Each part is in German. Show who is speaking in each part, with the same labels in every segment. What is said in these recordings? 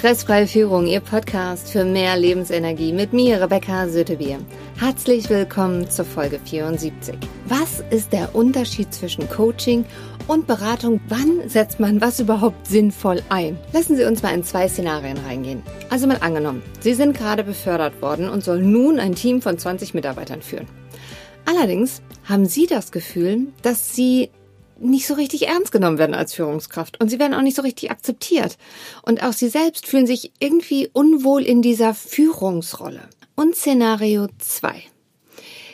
Speaker 1: Stressfreie Führung, Ihr Podcast für mehr Lebensenergie mit mir, Rebecca Sötebier. Herzlich willkommen zur Folge 74. Was ist der Unterschied zwischen Coaching und Beratung? Wann setzt man was überhaupt sinnvoll ein? Lassen Sie uns mal in zwei Szenarien reingehen. Also mal angenommen, Sie sind gerade befördert worden und sollen nun ein Team von 20 Mitarbeitern führen. Allerdings haben Sie das Gefühl, dass Sie nicht so richtig ernst genommen werden als Führungskraft und sie werden auch nicht so richtig akzeptiert. Und auch sie selbst fühlen sich irgendwie unwohl in dieser Führungsrolle. Und Szenario 2.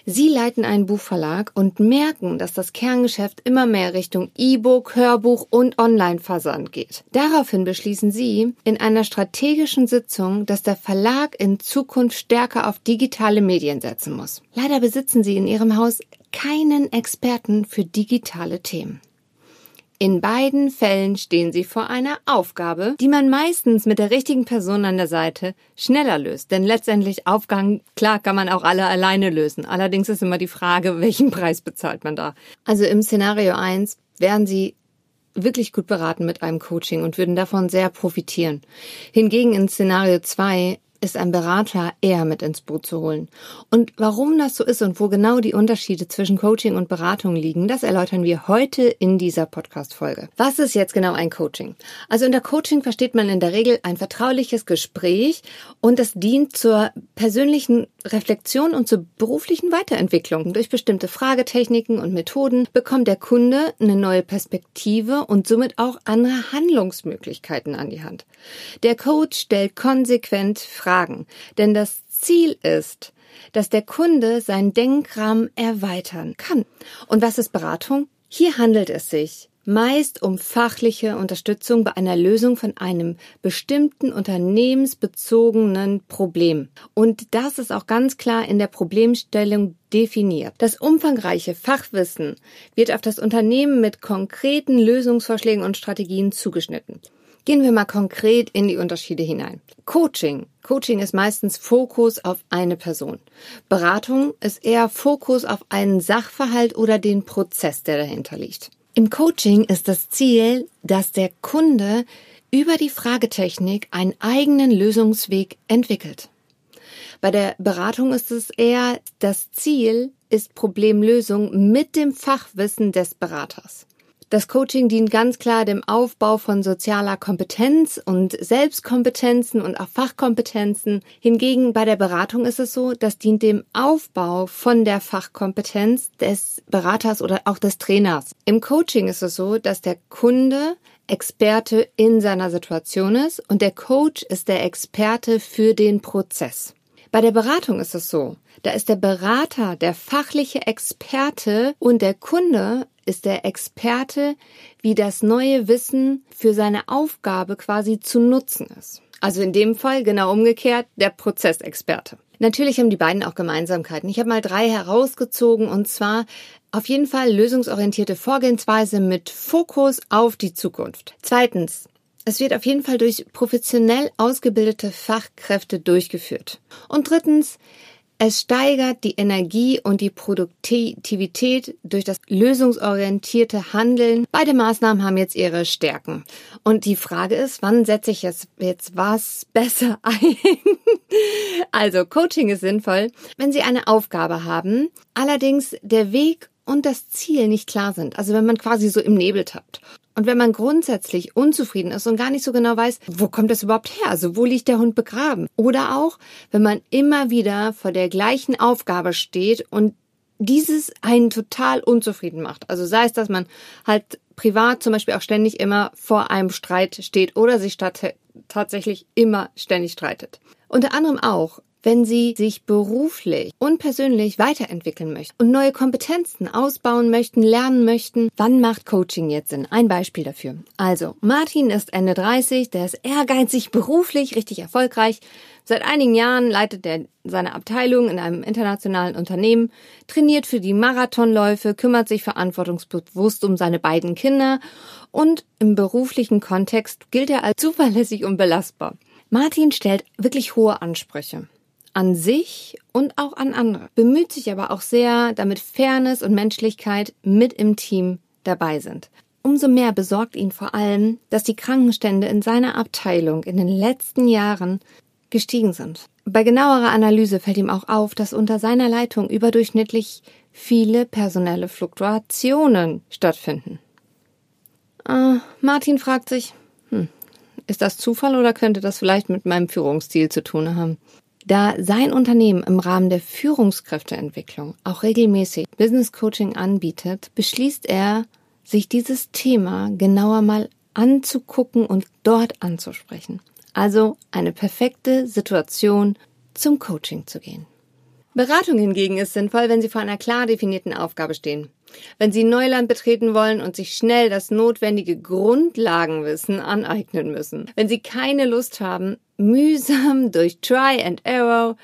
Speaker 1: Sie leiten einen Buchverlag und merken, dass das Kerngeschäft immer mehr Richtung E-Book, Hörbuch und Online-Versand geht. Daraufhin beschließen Sie in einer strategischen Sitzung, dass der Verlag in Zukunft stärker auf digitale Medien setzen muss. Leider besitzen Sie in Ihrem Haus keinen Experten für digitale Themen. In beiden Fällen stehen Sie vor einer Aufgabe, die man meistens mit der richtigen Person an der Seite schneller löst. Denn letztendlich Aufgaben, klar, kann man auch alle alleine lösen. Allerdings ist immer die Frage, welchen Preis bezahlt man da. Also im Szenario 1 wären Sie wirklich gut beraten mit einem Coaching und würden davon sehr profitieren. Hingegen in Szenario 2 ist ein Berater eher mit ins Boot zu holen. Und warum das so ist und wo genau die Unterschiede zwischen Coaching und Beratung liegen, das erläutern wir heute in dieser Podcast-Folge. Was ist jetzt genau ein Coaching? Also unter Coaching versteht man in der Regel ein vertrauliches Gespräch und das dient zur persönlichen Reflexion und zur beruflichen Weiterentwicklung. Durch bestimmte Fragetechniken und Methoden bekommt der Kunde eine neue Perspektive und somit auch andere Handlungsmöglichkeiten an die Hand. Der Coach stellt konsequent Fragen, denn das Ziel ist, dass der Kunde seinen Denkrahmen erweitern kann. Und was ist Beratung? Hier handelt es sich meist um fachliche Unterstützung bei einer Lösung von einem bestimmten unternehmensbezogenen Problem. Und das ist auch ganz klar in der Problemstellung definiert. Das umfangreiche Fachwissen wird auf das Unternehmen mit konkreten Lösungsvorschlägen und Strategien zugeschnitten. Gehen wir mal konkret in die Unterschiede hinein. Coaching. Coaching ist meistens Fokus auf eine Person. Beratung ist eher Fokus auf einen Sachverhalt oder den Prozess, der dahinter liegt. Im Coaching ist das Ziel, dass der Kunde über die Fragetechnik einen eigenen Lösungsweg entwickelt. Bei der Beratung ist es eher das Ziel, ist Problemlösung mit dem Fachwissen des Beraters. Das Coaching dient ganz klar dem Aufbau von sozialer Kompetenz und Selbstkompetenzen und auch Fachkompetenzen. Hingegen bei der Beratung ist es so, das dient dem Aufbau von der Fachkompetenz des Beraters oder auch des Trainers. Im Coaching ist es so, dass der Kunde Experte in seiner Situation ist und der Coach ist der Experte für den Prozess. Bei der Beratung ist es so, da ist der Berater der fachliche Experte und der Kunde ist der Experte, wie das neue Wissen für seine Aufgabe quasi zu nutzen ist. Also in dem Fall genau umgekehrt der Prozessexperte. Natürlich haben die beiden auch Gemeinsamkeiten. Ich habe mal drei herausgezogen und zwar auf jeden Fall lösungsorientierte Vorgehensweise mit Fokus auf die Zukunft. Zweitens, es wird auf jeden Fall durch professionell ausgebildete Fachkräfte durchgeführt. Und drittens, es steigert die Energie und die Produktivität durch das lösungsorientierte Handeln. Beide Maßnahmen haben jetzt ihre Stärken. Und die Frage ist, wann setze ich jetzt, jetzt was besser ein? also Coaching ist sinnvoll, wenn Sie eine Aufgabe haben, allerdings der Weg und das Ziel nicht klar sind. Also wenn man quasi so im Nebel tappt. Und wenn man grundsätzlich unzufrieden ist und gar nicht so genau weiß, wo kommt das überhaupt her? Also wo liegt der Hund begraben? Oder auch, wenn man immer wieder vor der gleichen Aufgabe steht und dieses einen total unzufrieden macht. Also sei es, dass man halt privat zum Beispiel auch ständig immer vor einem Streit steht oder sich tatsächlich immer ständig streitet. Unter anderem auch, wenn Sie sich beruflich und persönlich weiterentwickeln möchten und neue Kompetenzen ausbauen möchten, lernen möchten, wann macht Coaching jetzt Sinn? Ein Beispiel dafür. Also, Martin ist Ende 30, der ist ehrgeizig, beruflich, richtig erfolgreich. Seit einigen Jahren leitet er seine Abteilung in einem internationalen Unternehmen, trainiert für die Marathonläufe, kümmert sich verantwortungsbewusst um seine beiden Kinder und im beruflichen Kontext gilt er als zuverlässig und belastbar. Martin stellt wirklich hohe Ansprüche an sich und auch an andere, bemüht sich aber auch sehr, damit Fairness und Menschlichkeit mit im Team dabei sind. umso mehr besorgt ihn vor allem, dass die Krankenstände in seiner Abteilung in den letzten Jahren gestiegen sind. Bei genauerer Analyse fällt ihm auch auf, dass unter seiner Leitung überdurchschnittlich viele personelle Fluktuationen stattfinden. Äh, Martin fragt sich, hm, ist das Zufall oder könnte das vielleicht mit meinem Führungsstil zu tun haben? Da sein Unternehmen im Rahmen der Führungskräfteentwicklung auch regelmäßig Business Coaching anbietet, beschließt er, sich dieses Thema genauer mal anzugucken und dort anzusprechen. Also eine perfekte Situation zum Coaching zu gehen. Beratung hingegen ist sinnvoll, wenn Sie vor einer klar definierten Aufgabe stehen. Wenn Sie Neuland betreten wollen und sich schnell das notwendige Grundlagenwissen aneignen müssen. Wenn Sie keine Lust haben, mühsam durch Try and Error,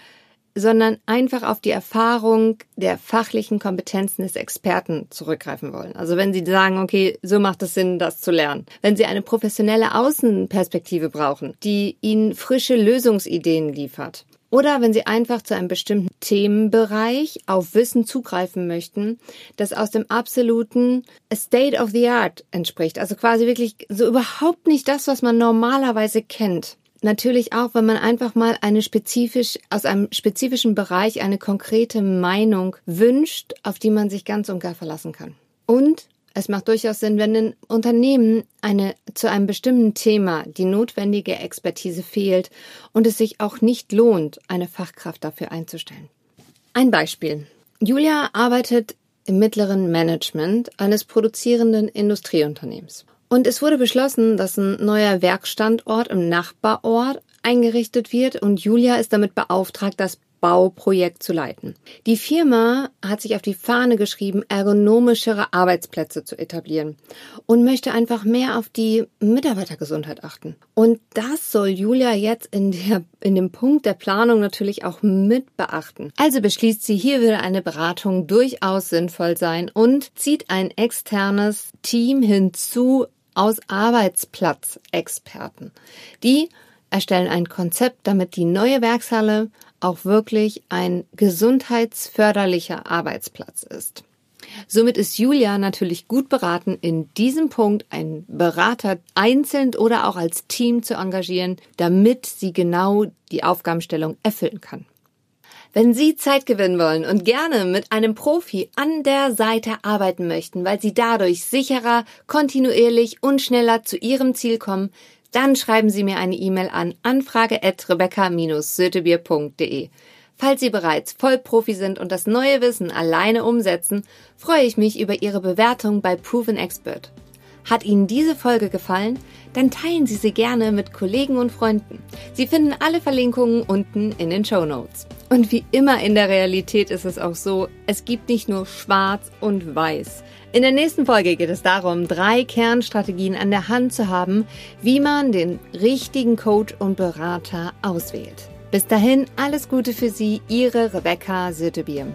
Speaker 1: sondern einfach auf die Erfahrung der fachlichen Kompetenzen des Experten zurückgreifen wollen. Also wenn Sie sagen, okay, so macht es Sinn, das zu lernen. Wenn Sie eine professionelle Außenperspektive brauchen, die Ihnen frische Lösungsideen liefert. Oder wenn Sie einfach zu einem bestimmten Themenbereich auf Wissen zugreifen möchten, das aus dem absoluten State of the Art entspricht. Also quasi wirklich so überhaupt nicht das, was man normalerweise kennt. Natürlich auch, wenn man einfach mal eine spezifisch, aus einem spezifischen Bereich eine konkrete Meinung wünscht, auf die man sich ganz und gar verlassen kann. Und es macht durchaus Sinn, wenn in Unternehmen eine, zu einem bestimmten Thema die notwendige Expertise fehlt und es sich auch nicht lohnt, eine Fachkraft dafür einzustellen. Ein Beispiel. Julia arbeitet im mittleren Management eines produzierenden Industrieunternehmens. Und es wurde beschlossen, dass ein neuer Werkstandort im Nachbarort eingerichtet wird und Julia ist damit beauftragt, das Bauprojekt zu leiten. Die Firma hat sich auf die Fahne geschrieben, ergonomischere Arbeitsplätze zu etablieren und möchte einfach mehr auf die Mitarbeitergesundheit achten. Und das soll Julia jetzt in, der, in dem Punkt der Planung natürlich auch mit beachten. Also beschließt sie, hier würde eine Beratung durchaus sinnvoll sein und zieht ein externes Team hinzu aus Arbeitsplatzexperten. Die erstellen ein Konzept, damit die neue Werkshalle auch wirklich ein gesundheitsförderlicher Arbeitsplatz ist. Somit ist Julia natürlich gut beraten, in diesem Punkt einen Berater einzeln oder auch als Team zu engagieren, damit sie genau die Aufgabenstellung erfüllen kann. Wenn Sie Zeit gewinnen wollen und gerne mit einem Profi an der Seite arbeiten möchten, weil Sie dadurch sicherer, kontinuierlich und schneller zu Ihrem Ziel kommen, dann schreiben Sie mir eine E-Mail an anfrage@rebecca-sötebier.de. Falls Sie bereits Vollprofi sind und das neue Wissen alleine umsetzen, freue ich mich über Ihre Bewertung bei Proven Expert. Hat Ihnen diese Folge gefallen? Dann teilen Sie sie gerne mit Kollegen und Freunden. Sie finden alle Verlinkungen unten in den Show Notes. Und wie immer in der Realität ist es auch so, es gibt nicht nur schwarz und weiß. In der nächsten Folge geht es darum, drei Kernstrategien an der Hand zu haben, wie man den richtigen Coach und Berater auswählt. Bis dahin alles Gute für Sie, Ihre Rebecca Sötebier.